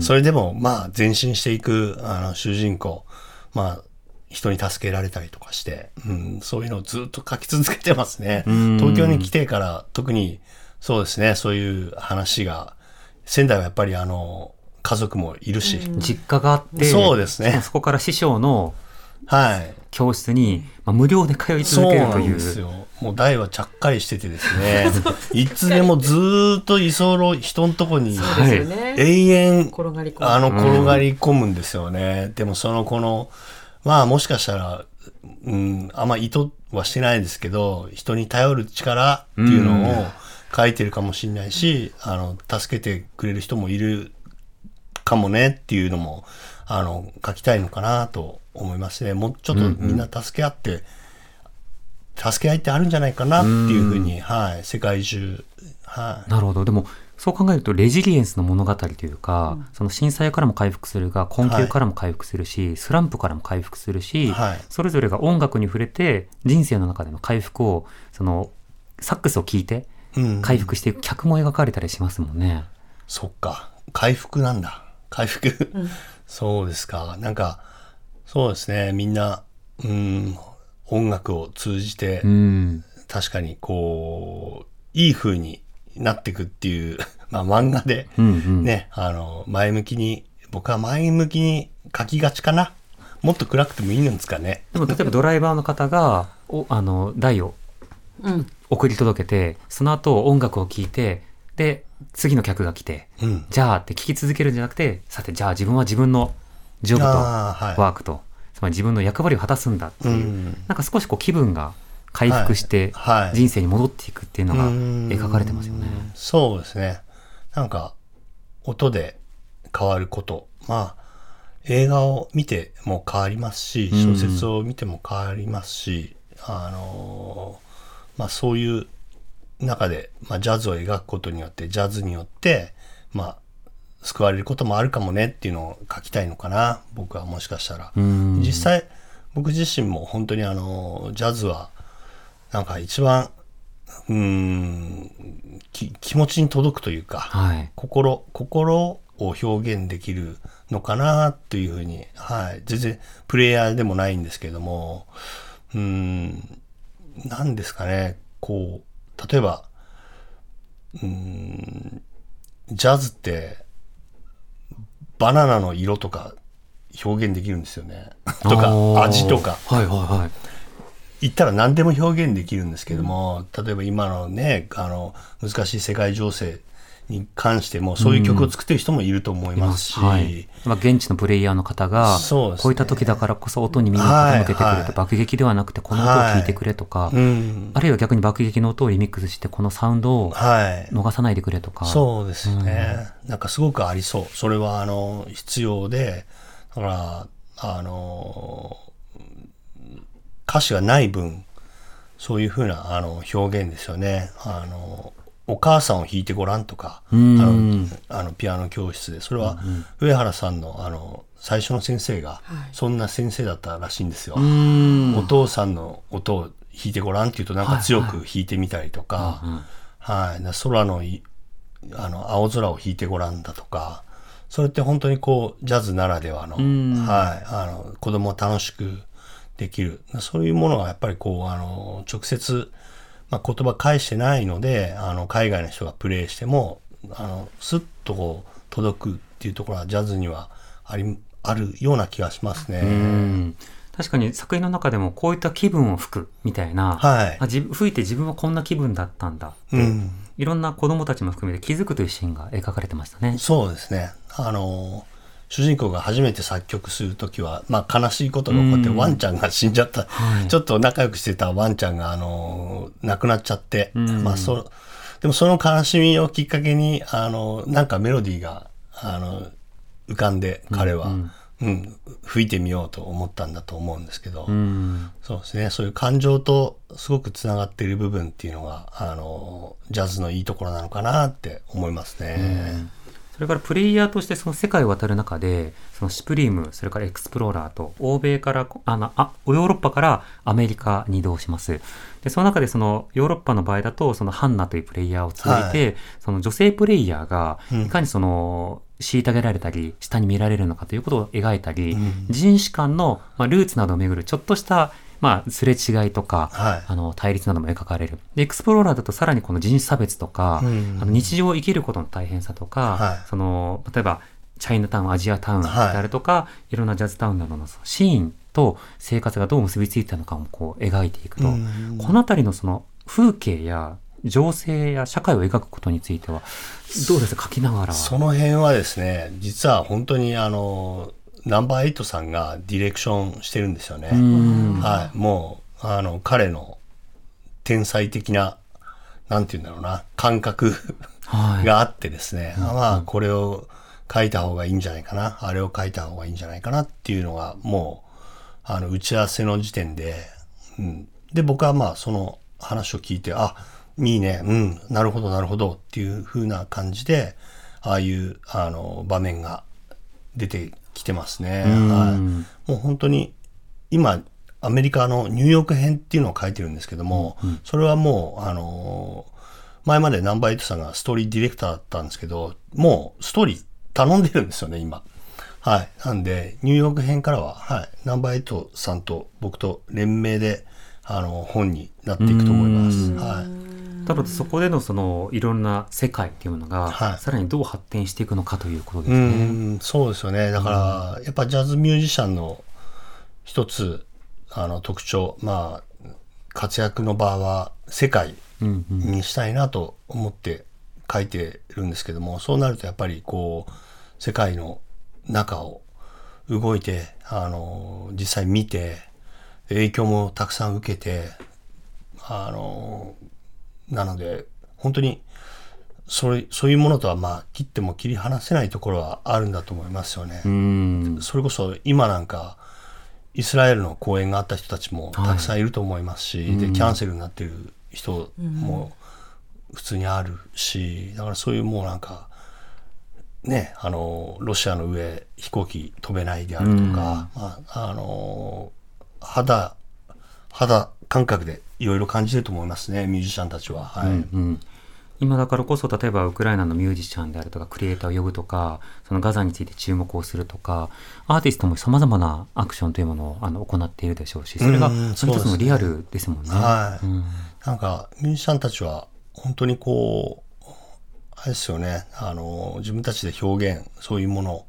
それでもまあ前進していくあの主人公、まあ人に助けられたりとかして、うん、そういうのをずっと書き続けてますね。東京に来てから特にそうですね、そういう話が、仙台はやっぱりあの、家族もいるし、実家があってそうですねそこから師匠のはい。教室に、まあ、無料で通いそうな続けるといんですよ。もう大はちゃっかりしてて <laughs> ですね、いつでもずーっと居候、人のとこに。永遠、転がり込むあの、転がり込むんですよね。でもその、この、まあもしかしたら、うん、あんま意図はしてないですけど、人に頼る力っていうのを書いてるかもしれないし、あの、助けてくれる人もいるかもねっていうのも、あの、書きたいのかなと思いますね。もうちょっとみんな助け合って、助け合いってあるんじゃないかなっていうふうに、はい、世界中、はい。なるほど。でも、そう考えると、レジリエンスの物語というか、その震災からも回復するが、困窮からも回復するし、スランプからも回復するし、はいそれぞれが音楽に触れて、人生の中での回復を、その、サックスを聴いて、うん回復していく客も描かれたりしますもんね。そっか。回復なんだ。回復。<laughs> そうですか。なんか、そうですね。みんな、うん、音楽を通じて、うん。確かにこう、いい風になっていくっていう、<laughs> まあ漫画で、うんうんね、あの、前向きに、僕は前向きに書きがちかな。もっと暗くてもいいんですかね。でも、例えばドライバーの方が、おあの、台をうん。送り届けて、その後音楽を聴いて、で、次の客が来て、うん。じゃあって聞き続けるんじゃなくて、さて、じゃあ自分は自分のジョブとワークと、つまり自分の役割を果たすんだっていう、うんなんか少しこう気分が回復してはいはい人生に戻っていくっていうのがうん描かれてますよね。そうですね。なんか、音で変わること。まあ、映画を見ても変わりますし、うん小説を見ても変わりますし、あのーまあそういう中で、まあジャズを描くことによって、ジャズによって、まあ、救われることもあるかもねっていうのを書きたいのかな、僕はもしかしたら。実際、僕自身も本当にあの、ジャズは、なんか一番、うーん、き気持ちに届くというか、はい。心、心を表現できるのかなというふうに、はい。全然プレイヤーでもないんですけども、うーん、なんですかね、こう、例えば、うーん、ジャズって、バナナの色とか表現できるんですよね。とか、味とか。はいはいはい。言ったら何でも表現できるんですけども、例えば今のね、あの、難しい世界情勢に関しても、そういう曲を作ってる人もいると思いますし、はい。まあ、現地のプレイヤーの方が、こういった時だからこそ音に耳を傾けてくれと、はいはい爆撃ではなくてこの音を聞いてくれとか、うん。あるいは逆に爆撃の音をリミックスしてこのサウンドをはい。逃さないでくれとか。そうですね、なんかすごくありそう。それは、あの、必要で、だから、あの、歌詞がない分、そういうふうな、あの、表現ですよね。あの、お母さんを弾いてごらんとか、あの、あのピアノ教室で、それは、上原さんの、あの、最初の先生が、そんな先生だったらしいんですよ。お父さんの音を弾いてごらんっていうと、なんか強く弾いてみたりとか、はい、だ空のいあの青空を弾いてごらんだとか、それって本当にこうジャズならではの、はい、あの子供を楽しくできる、そういうものがやっぱりこうあの直接、まあ、言葉返してないので、あの海外の人がプレイしても、あのスッとこう届くっていうところはジャズにはありあるような気がしますね。うん確かに作品の中でもこういった気分を吹くみたいな、はいあ吹いて自分はこんな気分だったんだって、うんいろんな子供たちも含めて気づくというシーンが描かれてましたね。そうですね。あの、主人公が初めて作曲するときは、まあ悲しいことが起こって、ワンちゃんが死んじゃった、ちょっと仲良くしてたワンちゃんが、あの、亡くなっちゃって、まあそ、でもその悲しみをきっかけに、あの、なんかメロディーが、あの、浮かんで、彼は、うん、吹いてみようと思ったんだと思うんですけど、うん。そうですね。そういう感情とすごくつながっている部分っていうのが、あの、ジャズのいいところなのかなって思いますね。それからプレイヤーとしてその世界を渡る中で、そのシュプリーム、それからエクスプローラーと、欧米から、あの、あ、ヨーロッパからアメリカに移動します。で、その中でそのヨーロッパの場合だと、そのハンナというプレイヤーを通じて、その女性プレイヤーが、いかにその、虐げられたり、下に見られるのかということを描いたり、人種間の、まあ、ルーツなどをめぐるちょっとした、まあ、すれ違いとか、はい。あの、対立なども描かれる。で、エクスプローラーだとさらにこの人種差別とか、うん。あの日常を生きることの大変さとか、はい。その、例えば、チャイナタウン、アジアタウンであるとか、い、ろんなジャズタウンなどのシーンと生活がどう結びついてたのかもこう描いていくと、うん。このあたりのその風景や情勢や社会を描くことについては、どうですか？書きながらは。その辺はですね、実は本当にあの、ナンバーエイトさんがディレクションしてるんですよね。ん。はい。もう、あの、彼の天才的な、なんて言うんだろうな、感覚はい。があってですね、まあ、これを書いた方がいいんじゃないかな、あれを書いた方がいいんじゃないかなっていうのが、もう、あの、打ち合わせの時点で、うん。で、僕はまあ、その話を聞いて、あ、いいね、うん、なるほど、なるほどっていう風な感じで、ああいう、あの、場面が出てきてますね。はい。もう本当に、今、アメリカのニューヨーク編っていうのを書いてるんですけども、それはもう、あの前までナンバーエイトさんがストーリーディレクターだったんですけど、もうストーリー頼んでるんですよね、今。はい。なんで、ニューヨーク編からは、はい。ナンバーエイトさんと僕と連名で、あの、本になっていくと思います。はい。ただそこでのそのいろんな世界っていうものが、はいさらにどう発展していくのかということですうね。ん、そうですよね。だから、やっぱジャズミュージシャンの一つ、あの、特徴、まあ、活躍の場は世界にしたいなと思って書いてるんですけども、そうなるとやっぱりこう、世界の中を動いて、あの、実際見て、影響もたくさん受けて、あの、なので、本当に、それ、そういうものとはまあ、切っても切り離せないところはあるんだと思いますよね。うん。それこそ今なんか、イスラエルの公演があった人たちもたくさんいると思いますし、で、キャンセルになってる人も普通にあるし、だからそういうもうなんか、ね、あの、ロシアの上、飛行機飛べないであるとか、まあ、あの、肌、肌感覚でいろいろ感じてると思いますね、ミュージシャンたちは。はい。うん今だからこそ例えばウクライナのミュージシャンであるとかクリエイターを呼ぶとかそのガザについて注目をするとかアーティストもさまざまなアクションというものをあの行っているでしょうしそれがうんその一つのリアルですもんね。なんか、ミュージシャンたちは、本当にこう、あれですよね、あの、自分たちで表現、そういうものを、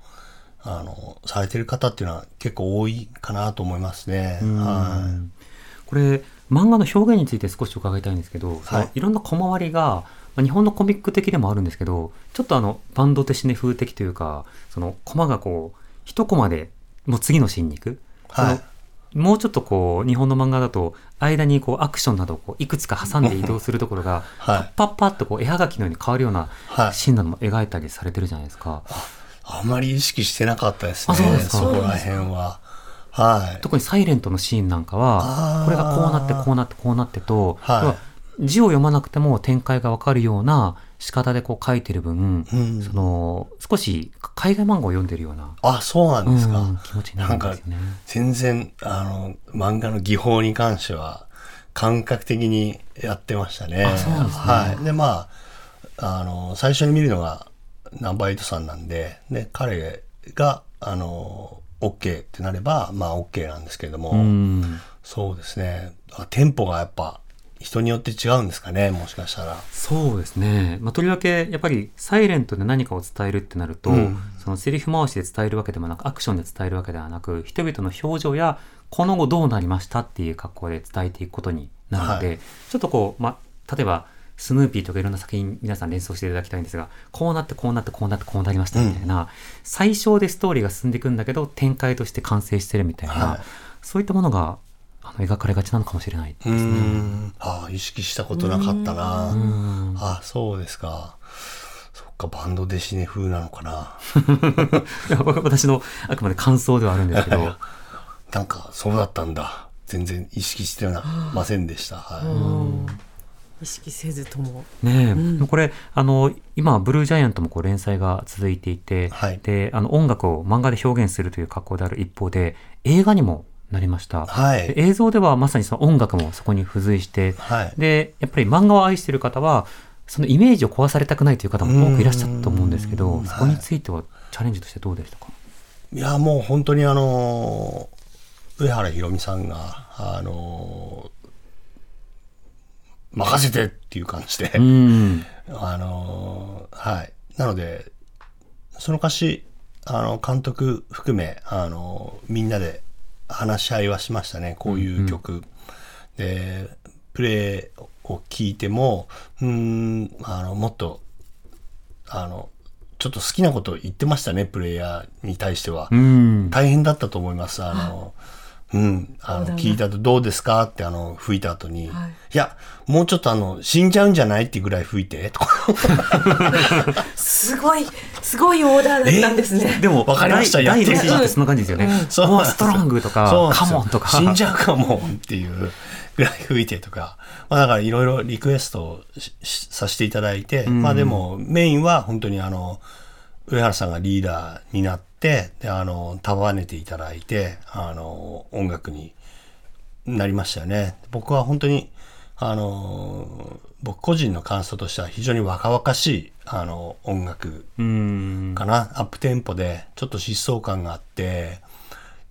あの、されてる方っていうのは結構多いかなと思いますね。はい。これ漫画の表現について少し伺いたいんですけど、そのいろんな小回りがまあ日本のコミック的でもあるんですけどちょっとあのバンドテシネ風的というかそのコマがこう一コマでもう次のシーンに行く、はいもうちょっとこう日本の漫画だと間にこうアクションなどをこういくつか挟んで移動するところが <laughs> はいパッパッパッとこう絵はがきのように変わるようなはいシーンなども描いたりされてるじゃないですか。あんまり意識してなかったですね。あそこら辺は。はい。特にサイレントのシーンなんかはこれがこうなってこうなってこうなってと、はい字を読まなくても展開がわかるような仕方でこう書いてる分、うんその少し海外漫画を読んでるような、あ、そうなんですか。うん気持ちになるんですよね。全然、あの、漫画の技法に関しては、感覚的にやってましたね。あそうなんですねはい。で、まあ、あの、最初に見るのが、ナンバイトさんなんで、で、彼が、あの、OK ってなれば、まあ OK なんですけれども、うん。そうですね。あテンポがやっぱ、人によって違うんですかね、もしかしたら。そうですね、まあ、とりわけやっぱりサイレントで何かを伝えるってなると、うん。そのセリフ回しで伝えるわけでもなくアクションで伝えるわけではなく人々の表情やこの後どうなりましたっていう格好で伝えていくことになるので、はい。ちょっとこう、まあ、例えばスヌーピーとかいろんな作品皆さん連想していただきたいんですがこうなってこうなってこうなってこうなりましたみたいな、最小でストーリーが進んでいくんだけど展開として完成してるみたいな、はいそういったものがあの描かれがちなのかもしれないですね。ん。ああ、意識したことなかったな。あそうですか。そっか、バンドデシネ風なのかな。<laughs> 私のあくまで感想ではあるんですけど。<laughs> なんか、そうだったんだ。全然意識してなませんでした。はい。意識せずとも。ねえ、これあの今ブルージャイアントもこう連載が続いていて、はい。であの音楽を漫画で表現するという格好である一方で映画にもなりました、はい。で映像ではまさにその音楽もそこに付随して、はい。でやっぱり漫画を愛している方はそのイメージを壊されたくないという方も多くいらっしゃったと思うんですけどそこについてはチャレンジとしてどうでしたか、いや、もう本当にあのー上原ひろみさんが、あのー任せてっていう感じで、うんあのーはい。なので、その歌詞、あの、監督含め、あのみんなで話し合いはしましたね。こういう曲。で、プレイを聞いても、うーん、あの、もっと、あの、ちょっと好きなこと言ってましたね、プレイヤーに対しては。うん大変だったと思います。あの、うん、あの、聞いた後どうですかってあの、吹いた後に、い、や、もうちょっとあの、死んじゃうんじゃないっていうぐらい吹いて、とか。すごいすごいオーダーだったんですね。でもわかりましたやって指示ってそんな感じですよね、そう。もうストロングとかカモンとか。死んじゃうかもっていうぐらい吹いてとか。まあだからいろいろリクエストさせていただいて、まあでもメインは本当にあの、上原さんがリーダーになって、で、あの、束ねていただいて、あの、音楽になりましたよね。僕は本当に、あの、僕個人の感想としては非常に若々しい、あの、音楽うんかな、アップテンポで、ちょっと疾走感があって、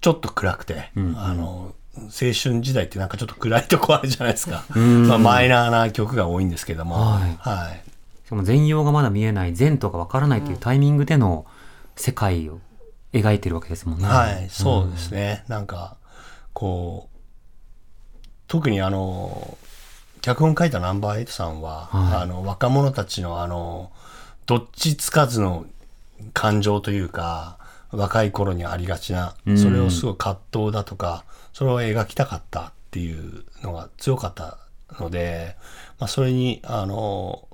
ちょっと暗くて、あの、青春時代ってなんかちょっと暗いとこあるじゃないですか。まあ、マイナーな曲が多いんですけども、はいはい。しかも全容がまだ見えない前途がわからないというタイミングでの世界を描いてるわけですもんね。はい、そうですね。なんか、こう、特にあの、脚本書いたナンバーエイトさんは、はいあの、若者たちのあの、どっちつかずの感情というか、若い頃にありがちな、それをすごい葛藤だとか、それを描きたかったっていうのが強かったので、まあ、それに、あの、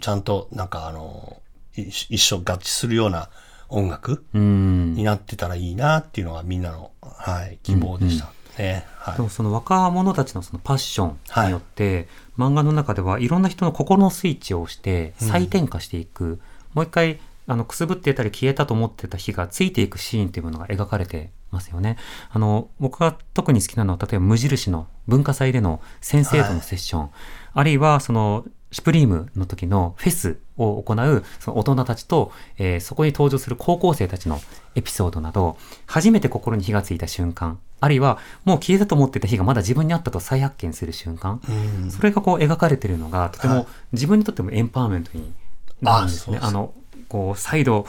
ちゃんと、なんかあの、い一緒合致するような音楽うん。になってたらいいなっていうのがみんなの、はい、希望でしたね。はい。でもその若者たちのそのパッションによって、漫画の中ではいろんな人の心のスイッチを押して再転化していく、もう一回あの、くすぶってたり消えたと思ってた火がついていくシーンっていうものが描かれてますよね。あの、僕が特に好きなのは、例えば無印の文化祭での先生とのセッション、あるいはその、シュプリームの時のフェスを行うその大人たちと、えーそこに登場する高校生たちのエピソードなど、初めて心に火がついた瞬間、あるいはもう消えたと思ってた火がまだ自分にあったと再発見する瞬間、それがこう描かれてるのが、とても自分にとってもエンパワーメントになるんですね。ああの、こう、再度、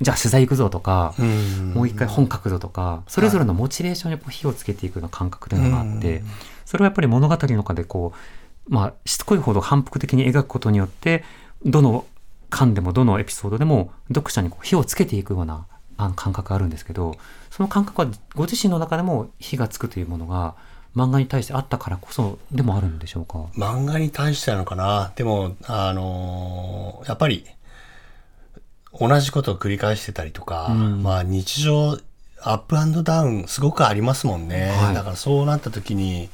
じゃあ取材行くぞとか、ん。もう一回本書くぞとか、それぞれのモチベーションにこう火をつけていくような感覚というのがあって、それはやっぱり物語の中でこう、まあ、しつこいほど反復的に描くことによって、どの巻でもどのエピソードでも読者にこう火をつけていくようなあの感覚があるんですけど、その感覚はご自身の中でも火がつくというものが漫画に対してあったからこそでもあるんでしょうか？漫画に対してなのかな？でも、あのーやっぱり、同じことを繰り返してたりとか、まあ日常、アップダウンすごくありますもんね。はいだからそうなった時に、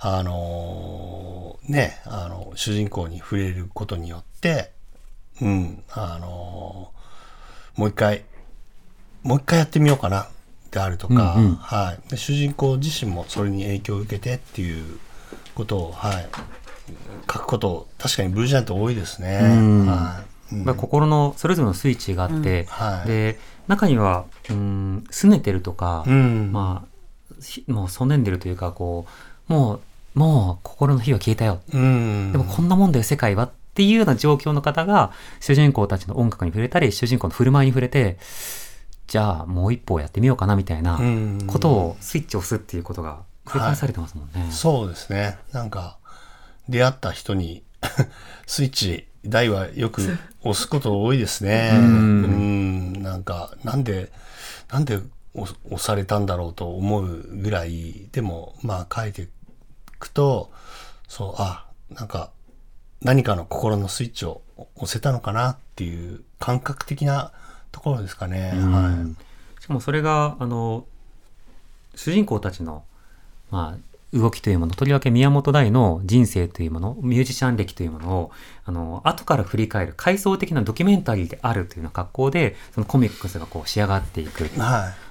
あのーね、あの、主人公に触れることによって、うん、あのーもう一回、もう一回やってみようかな、であるとか、うんうんはい。で主人公自身もそれに影響を受けてっていうことを、はい。書くこと、確かにブルージャイアント多いですね。んはい。うんまあ、心のそれぞれのスイッチがあって、はいで中にはうん拗ねてるとか、うんまあひもうそねんでるというかこうもうもう心の火は消えたよ、うん。でもこんなもんだよ世界はっていうような状況の方が主人公たちの音楽に触れたり主人公の振る舞いに触れてじゃあもう一歩やってみようかなみたいなうんことをスイッチを押すっていうことが繰り返されてますもんね。そうですね。なんか、出会った人に、<laughs> スイッチ、台はよく押すこと多いですね。うん。なんか、なんで、なんで押押されたんだろうと思うぐらい、でも、まあ書いていくと、そう、あ、なんか、何かの心のスイッチを押せたのかなっていう感覚的なところですかね。はい。しかもそれが、あの、主人公たちの、まあ、動きというもの、とりわけ宮本大の人生というもの、ミュージシャン歴というものを、あの、後から振り返る、回想的なドキュメンタリーであるというような格好で、そのコミックスがこう仕上がっていく。はい。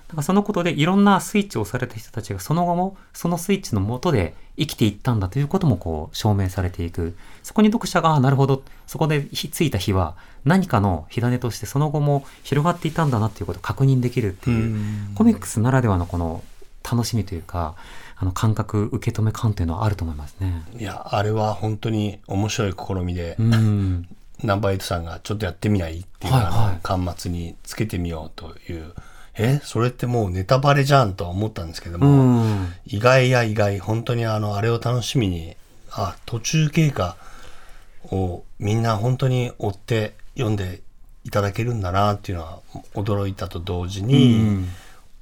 だからそのことでいろんなスイッチを押された人たちがその後もそのスイッチの下で生きていったんだということもこう証明されていく。そこに読者が、あなるほど、そこで火ついた火は何かの火種としてその後も広がっていたんだなっていうことを確認できるっていう、コミックスならではのこの楽しみというか、あの感覚、受け止め感というのはあると思いますね。いや、あれは本当に面白い試みで、うん。<laughs> ナンバーエイトさんがちょっとやってみないっていう、はいはい端末につけてみようという、え、それってもうネタバレじゃんとは思ったんですけどうも、ん。意外や意外、本当にあの、あれを楽しみに、あ、途中経過をみんな本当に追って読んでいただけるんだなっていうのは驚いたと同時に、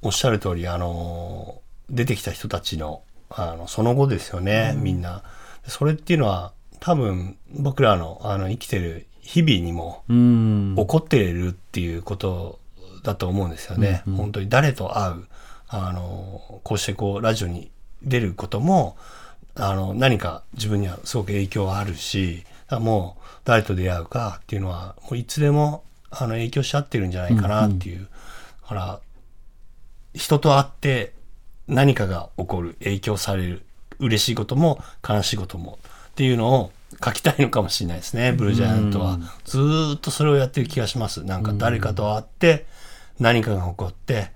おっしゃる通り、あの、出てきた人たちの、あの、その後ですよね、みんな。それっていうのは、多分、僕らの、あの、生きてる日々にも、うん。起こっているっていうことだと思うんですよね。本当に誰と会う、あの、こうしてこう、ラジオに出ることも、あの、何か自分にはすごく影響はあるし、もう、誰と出会うかっていうのは、もういつでも、あの、影響し合ってるんじゃないかなっていう。だから、人と会って何かが起こる、影響される、嬉しいことも悲しいこともっていうのを書きたいのかもしれないですね、ブルージャイアントは。ずーっとそれをやってる気がします。なんか誰かと会って何かが起こって、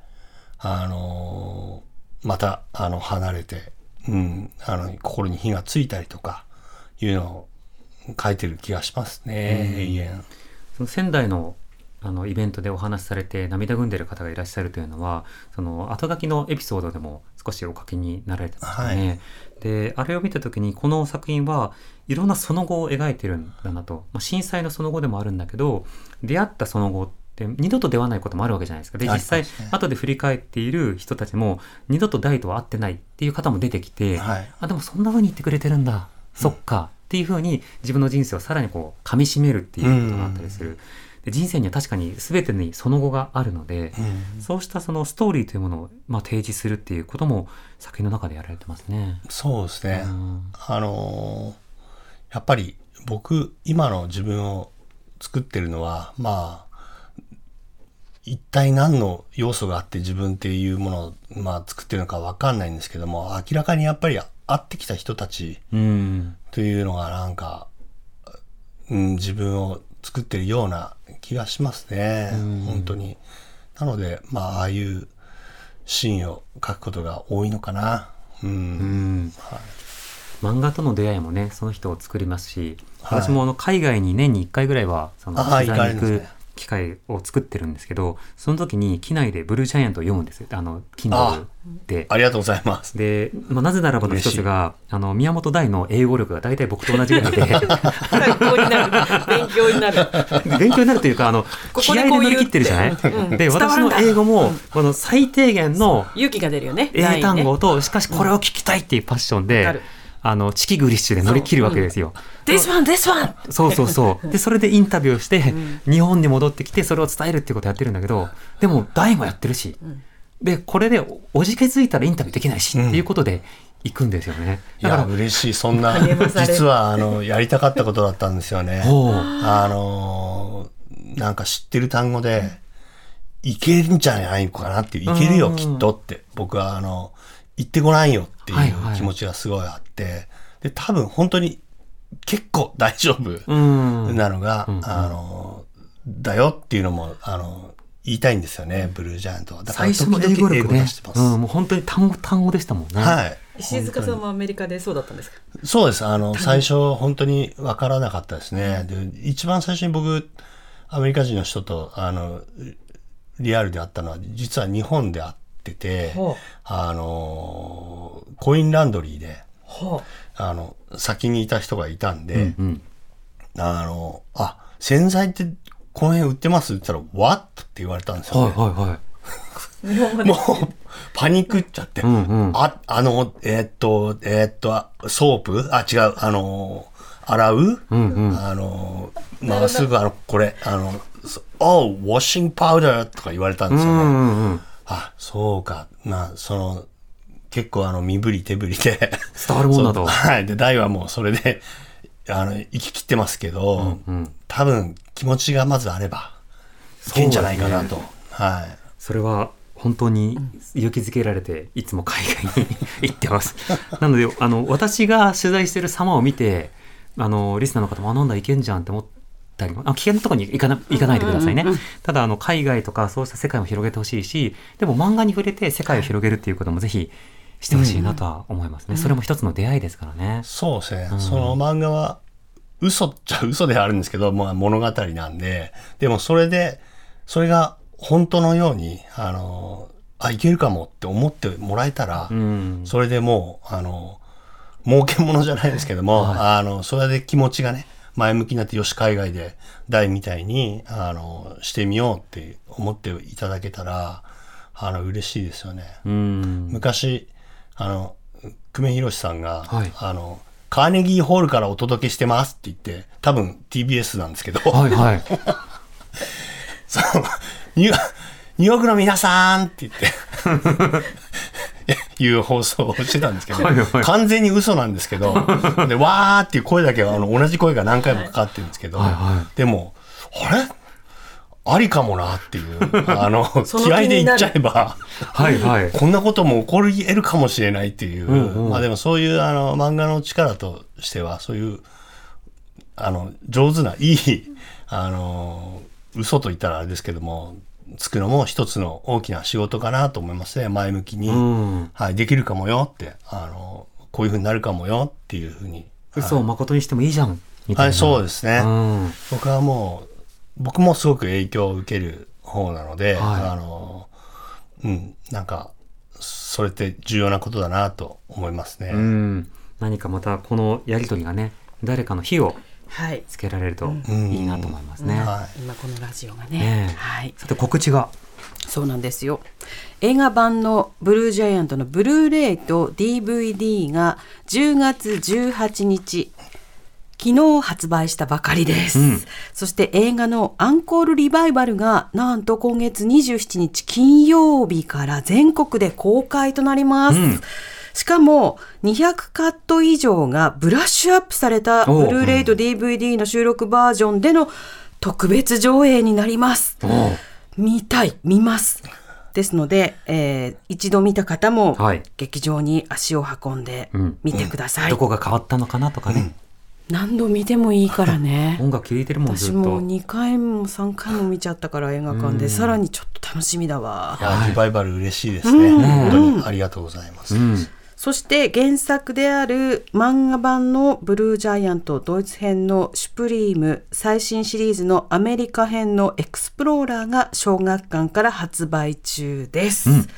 あのーまた、あの、離れて、うん、あの、心に火がついたりとか、いうのを書いてる気がしますね、永遠。その仙台のあのイベントでお話しされて涙ぐんでる方がいらっしゃるというのはその後書きのエピソードでも少しお書きになられてますよね。はいであれを見た時にこの作品はいろんなその後を描いてるんだなと、まあ、震災のその後でもあるんだけど出会ったその後って二度と出会わないこともあるわけじゃないですか。であ実際後で振り返っている人たちも二度と大とは会ってないっていう方も出てきて、はいあでもそんな風に言ってくれてるんだ、そっかっていう風に自分の人生をさらにこう噛み締めるっていうことがあったりする。で人生には確かに全てにその後があるので、そうしたそのストーリーというものをまあ提示するっていうことも作品の中でやられてますね。そうですね。んあのーやっぱり僕、今の自分を作ってるのは、まあ、一体何の要素があって自分っていうものを、まあ、作ってるのかわかんないんですけども、明らかにやっぱり会ってきた人たちうん。というのがなんか、うん、自分を作ってるような気がしますね。本当に。なので、まあ、ああいうシーンを書くことが多いのかな。うん。うん。漫画との出会いもね、その人を作りますし、はい私もあの海外に年に1回ぐらいは、そのあ取材に行く機会を作ってるんですけど、その時に機内でブルージャイアントを読むんですよ。あの、あ Kindle で。ありがとうございます。で、まあ、なぜならばの一つが、あの、宮本大の英語力が大体僕と同じぐらいで、参考になる。勉強になる。<laughs> 勉強になるというか、あの、こ気合で乗り切ってるじゃない？うんで、私の英語も、この最低限の勇気が出るよね。英単語ね。と、しかしこれを聞きたいっていうパッションでる、あの、チキグリッシュで乗り切るわけですよ。This one, this one! そうそうそう。<laughs> で、それでインタビューをして、日本に戻ってきて、それを伝えるっていうことをやってるんだけど、でも、大もやってるし、で、これでおおじけづいたらインタビューできないし、っていうことで行くんですよね。いや、だから、嬉しい。そんな、実は、あの、やりたかったことだったんですよね。あのー、なんか知ってる単語で、いけるんじゃない？かなっていう、いけるよ、きっとって、僕は、あの、言ってごらんよってはいはいいう気持ちがすごいあって、で、多分本当に結構大丈夫うん。なのが、あの、だよっていうのも、あの、言いたいんですよね、ブルージャイアントは。だから最初の時々英語力してます。うん、もう本当に単語単語でしたもんね。はい。石塚さんもアメリカでそうだったんですか？そうです。あの、最初、本当に分からなかったですね。で、一番最初に僕、アメリカ人の人と、あの、リアルで会ったのは、実は日本で会っててほう、あの、コインランドリーで、ほあの、先にいた人がいたんで、うん。あの、あ、洗剤ってこの辺売ってます？って言ったら、What? って言われたんですよ、ね。はいはいはい。もう、パニックっちゃって。んうんあ、あの、えーっと、えーっと、 soap？あ、違う、あの、洗う、あの、まあ、すぐあの、これ、あの、そ Oh, washing powder とか言われたんですよね。うんうんうん。あ、そうか。な、その、結構あの、身振り手振りで。伝わるもんだと <laughs> はい。で、大はもうそれで、あの、生き切ってますけど、多分気持ちがまずあれば、いけんじゃないかなと。はい。それは本当に勇気づけられていつも海外に行ってます。<laughs> なのであの私が取材してる様を見てあのリスナーの方もあなんだいけんじゃんって思ったりもあ危険なところに行かな行かないでくださいね。ただあの海外とかそうした世界を広げてほしいしでも漫画に触れて世界を広げるっていうこともぜひしてほしいなとは思いますね。それも一つの出会いですからね。そうですね。その漫画は、嘘っちゃ嘘ではあるんですけど、まあ物語なんで、でもそれで、それが本当のように、あの、あ、いけるかもって思ってもらえたら、うん。それでもう、あの、儲けものじゃないですけども、あの、それで気持ちがね、前向きになって、よし、海外で大みたいに、あの、してみようって思っていただけたら、あの、嬉しいですよね。うん。昔、あの、久米宏さんが、はいあの、カーネギーホールからお届けしてますって言って、多分 TBS なんですけど、はいはい。<laughs> そうニューニューヨークの皆さんって言って、いう放送をしてたんですけど、はいはい。完全に嘘なんですけど、<laughs> で、わーっていう声だけは、あの、同じ声が何回もかかってるんですけど、はいはでも、あれ？ありかもなっていう、<laughs> あの、気合で言っちゃえば、はいはい。こんなことも起こり得るかもしれないっていう、んうん。まあでもそういうあの漫画の力としては、そういう、あの、上手な、いい、あの、嘘と言ったらあれですけども、つくのも一つの大きな仕事かなと思いますね、前向きに。うん。はい、できるかもよって、あの、こういうふうになるかもよっていうふうに。嘘を誠にしてもいいじゃん。みたいな。はい、そうですね。うん。僕はもう、僕もすごく影響を受ける方なので、はいあの、うん、なんか、それって重要なことだなと思いますね。うん、何かまたこのやりとりがね誰かの火をはい。つけられるといいなと思いますね。は今このラジオがね。はい。さて告知がそうなんですよ。映画版のブルージャイアントのブルーレイと DVD が10月18日、昨日発売したばかりです。そして映画のアンコールリバイバルがなんと今月27日金曜日から全国で公開となります。しかも200カット以上がブラッシュアップされたブルーレイと DVD の収録バージョンでの特別上映になります。見たい、見ます。ですので、えー一度見た方もはい、劇場に足を運んでうん見てください。どこが変わったのかなとかね。何度見てもいいからね。音楽聴いてるもん、ず私っとも。2回も3回も見ちゃったから映画館で、さらにちょっと楽しみだわい。やリバイバル嬉しいですね。本当にありがとうございます。うん。そして原作である漫画版のブルージャイアントドイツ編のシュプリーム最新シリーズのアメリカ編のエクスプローラーが小学館から発売中です。ぜ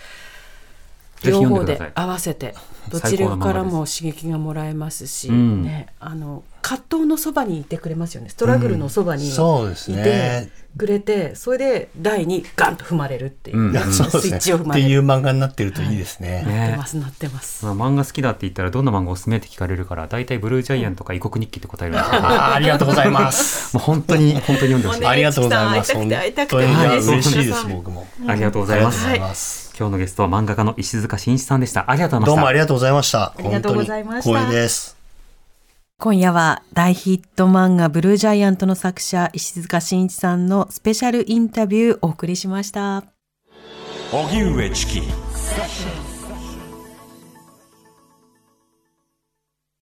ひ両方で合わせてどちらからも刺激がもらえますし、んね、あの葛藤のそばにいてくれますよねストラグルのそばにいてそうですねくれて、それで台にガンと踏まれるっていう、うんスイッですね。ってチを踏まれるいう漫画になってるといいですね。なってねますなってます。まあ、漫画好きだって言ったらどんな漫画おすすめって聞かれるから大体ブルージャイアンとか異国日記って答えるんですけどもあーありがとうございます。う本当に本当に読んでほしいねありがとうございます。会いたくて会いたくて本当に嬉しいですそうそう僕も。ありがとうございますありがとうござい。今日のゲストは漫画家の石塚真一さんでしたありがとうございましたどうもありがとうございました。ありがとうございました光栄です。今夜は大ヒット漫画ブルージャイアントの作者石塚真一さんのスペシャルインタビューお送りしました。荻上チキ